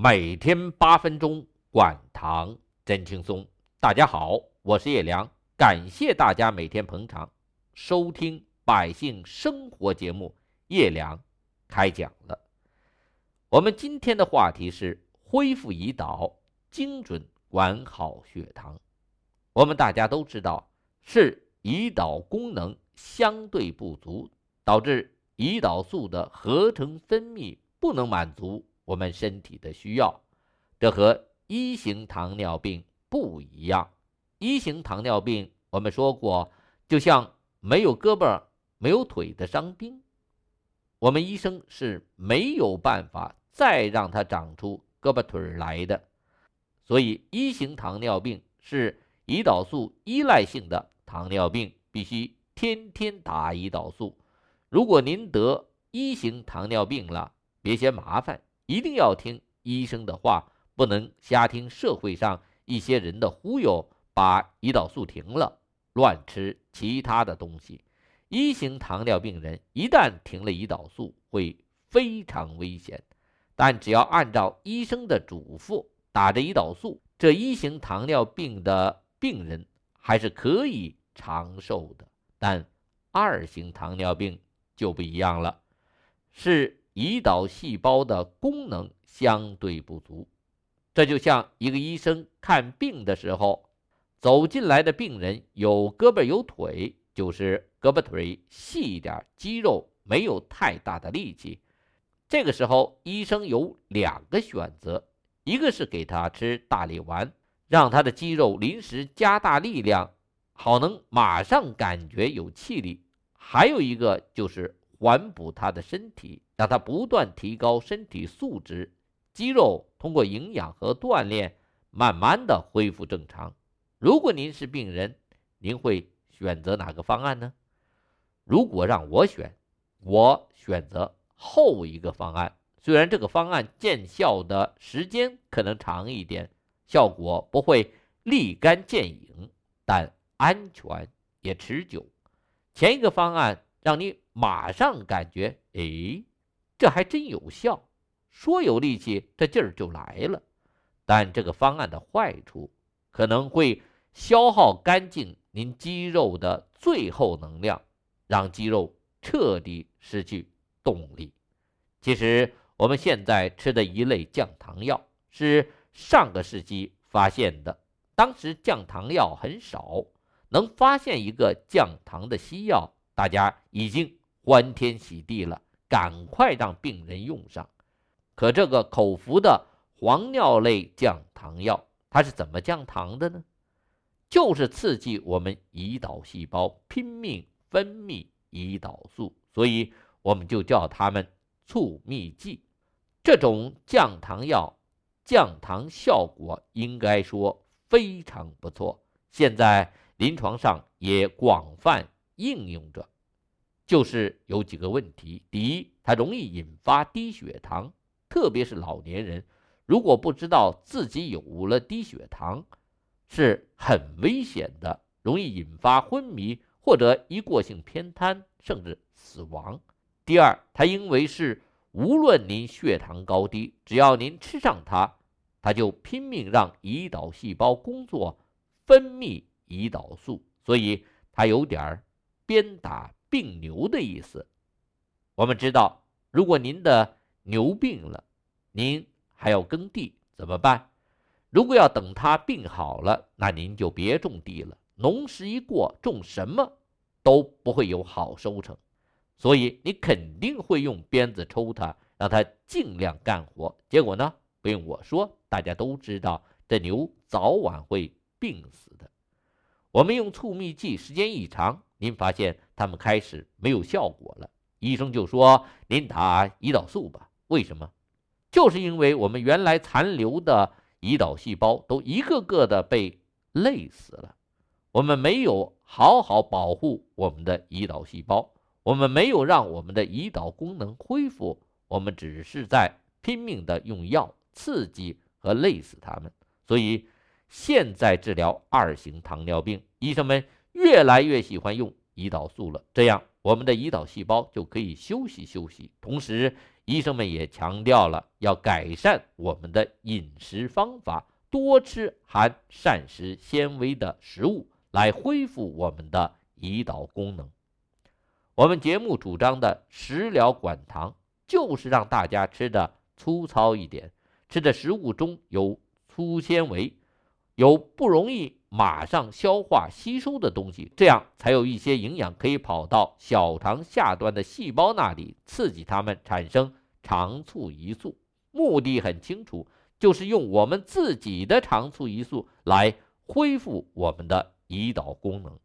每天八分钟，管糖真轻松。大家好，我是叶良，感谢大家每天捧场收听百姓生活节目。叶良开讲了。我们今天的话题是恢复胰岛，精准管好血糖。我们大家都知道，是胰岛功能相对不足，导致胰岛素的合成分泌不能满足。我们身体的需要，这和一型糖尿病不一样。一型糖尿病，我们说过，就像没有胳膊、没有腿的伤兵，我们医生是没有办法再让他长出胳膊腿来的。所以，一型糖尿病是胰岛素依赖性的糖尿病，必须天天打胰岛素。如果您得一型糖尿病了，别嫌麻烦。一定要听医生的话，不能瞎听社会上一些人的忽悠，把胰岛素停了，乱吃其他的东西。一型糖尿病人一旦停了胰岛素，会非常危险。但只要按照医生的嘱咐打着胰岛素，这一型糖尿病的病人还是可以长寿的。但二型糖尿病就不一样了，是。胰岛细胞的功能相对不足，这就像一个医生看病的时候，走进来的病人有胳膊有腿，就是胳膊腿细一点，肌肉没有太大的力气。这个时候，医生有两个选择：一个是给他吃大力丸，让他的肌肉临时加大力量，好能马上感觉有气力；还有一个就是缓补他的身体。让他不断提高身体素质，肌肉通过营养和锻炼，慢慢的恢复正常。如果您是病人，您会选择哪个方案呢？如果让我选，我选择后一个方案。虽然这个方案见效的时间可能长一点，效果不会立竿见影，但安全也持久。前一个方案让你马上感觉，哎。这还真有效，说有力气，这劲儿就来了。但这个方案的坏处可能会消耗干净您肌肉的最后能量，让肌肉彻底失去动力。其实我们现在吃的一类降糖药是上个世纪发现的，当时降糖药很少，能发现一个降糖的西药，大家已经欢天喜地了。赶快让病人用上。可这个口服的黄尿类降糖药，它是怎么降糖的呢？就是刺激我们胰岛细胞拼命分泌胰岛素，所以我们就叫它们促泌剂。这种降糖药降糖效果应该说非常不错，现在临床上也广泛应用着。就是有几个问题：第一，它容易引发低血糖，特别是老年人，如果不知道自己有了低血糖，是很危险的，容易引发昏迷或者一过性偏瘫，甚至死亡。第二，它因为是无论您血糖高低，只要您吃上它，它就拼命让胰岛细胞工作，分泌胰岛素，所以它有点儿鞭打。病牛的意思，我们知道，如果您的牛病了，您还要耕地怎么办？如果要等它病好了，那您就别种地了。农时一过，种什么都不会有好收成，所以你肯定会用鞭子抽它，让它尽量干活。结果呢，不用我说，大家都知道，这牛早晚会病死的。我们用促泌剂，时间一长。您发现他们开始没有效果了，医生就说您打胰岛素吧。为什么？就是因为我们原来残留的胰岛细胞都一个个的被累死了，我们没有好好保护我们的胰岛细胞，我们没有让我们的胰岛功能恢复，我们只是在拼命的用药刺激和累死他们。所以现在治疗二型糖尿病，医生们。越来越喜欢用胰岛素了，这样我们的胰岛细胞就可以休息休息，同时医生们也强调了要改善我们的饮食方法，多吃含膳食纤维的食物，来恢复我们的胰岛功能。我们节目主张的食疗管糖，就是让大家吃的粗糙一点，吃的食物中有粗纤维，有不容易马上消化吸收的东西，这样才有一些营养可以跑到小肠下端的细胞那里，刺激它们产生。肠促胰素目的很清楚，就是用我们自己的肠促胰素来恢复我们的胰岛功能。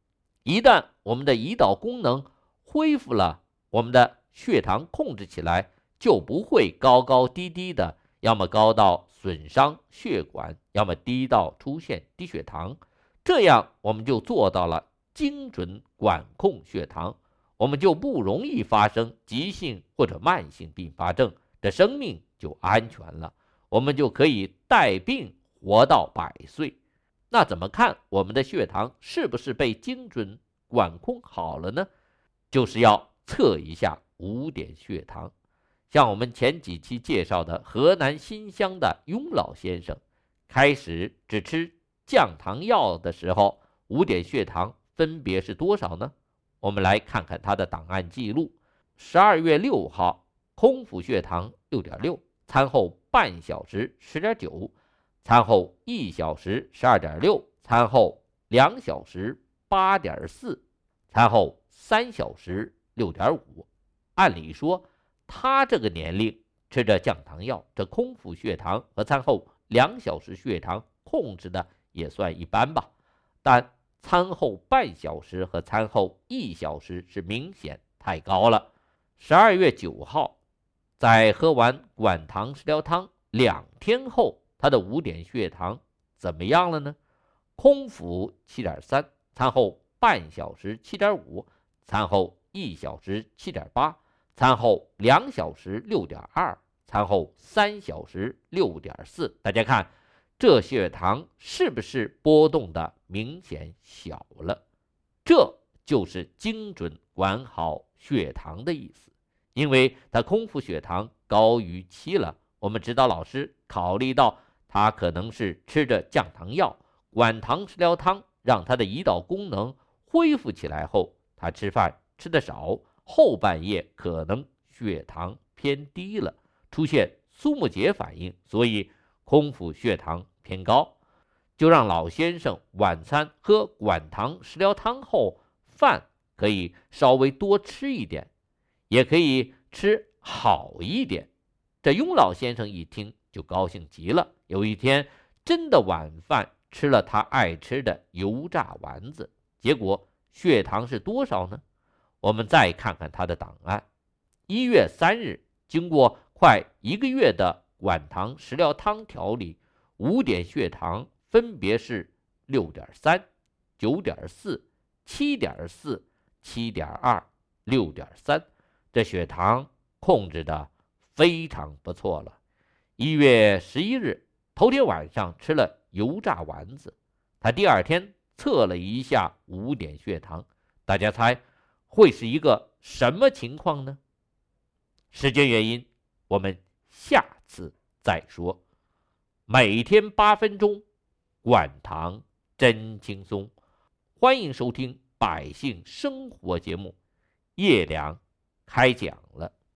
一旦我们的胰岛功能恢复了，我们的血糖控制起来就不会高高低低的，要么高到损伤血管，要么低到出现低血糖。这样我们就做到了精准管控血糖。我们就不容易发生急性或者慢性并发症，这生命就安全了。我们就可以带病活到百岁。那怎么看我们的血糖是不是被精准管控好了呢？就是要测一下五点血糖。像我们前几期介绍的河南新乡的雍老先生，开始只吃降糖药的时候，五点血糖分别是多少呢？我们来看看他的档案记录：十二月六号，空腹血糖六点六，餐后半小时十点九，餐后一小时十二点六，餐后两小时八点四，餐后三小时六点五。按理说，他这个年龄吃着降糖药，这空腹血糖和餐后两小时血糖控制的也算一般吧，但。餐后半小时和餐后一小时是明显太高了。十二月九号，在喝完管糖食疗汤两天后，他的五点血糖怎么样了呢？空腹七点三，餐后半小时七点五，餐后一小时七点八，餐后两小时六点二，餐后三小时六点四。大家看。这血糖是不是波动的明显小了？这就是精准管好血糖的意思。因为他空腹血糖高于七了，我们指导老师考虑到他可能是吃着降糖药，管糖食疗汤让他的胰岛功能恢复起来后，他吃饭吃的少，后半夜可能血糖偏低了，出现苏木结反应，所以空腹血糖。偏高，就让老先生晚餐喝管糖食疗汤后，饭可以稍微多吃一点，也可以吃好一点。这雍老先生一听就高兴极了。有一天，真的晚饭吃了他爱吃的油炸丸子，结果血糖是多少呢？我们再看看他的档案：一月三日，经过快一个月的晚糖食疗汤调理。五点血糖分别是六点三、九点四、七点四、七点二、六点三，这血糖控制的非常不错了。一月十一日，头天晚上吃了油炸丸子，他第二天测了一下五点血糖，大家猜会是一个什么情况呢？时间原因，我们下次再说。每天八分钟，管糖真轻松。欢迎收听《百姓生活》节目，叶良开讲了。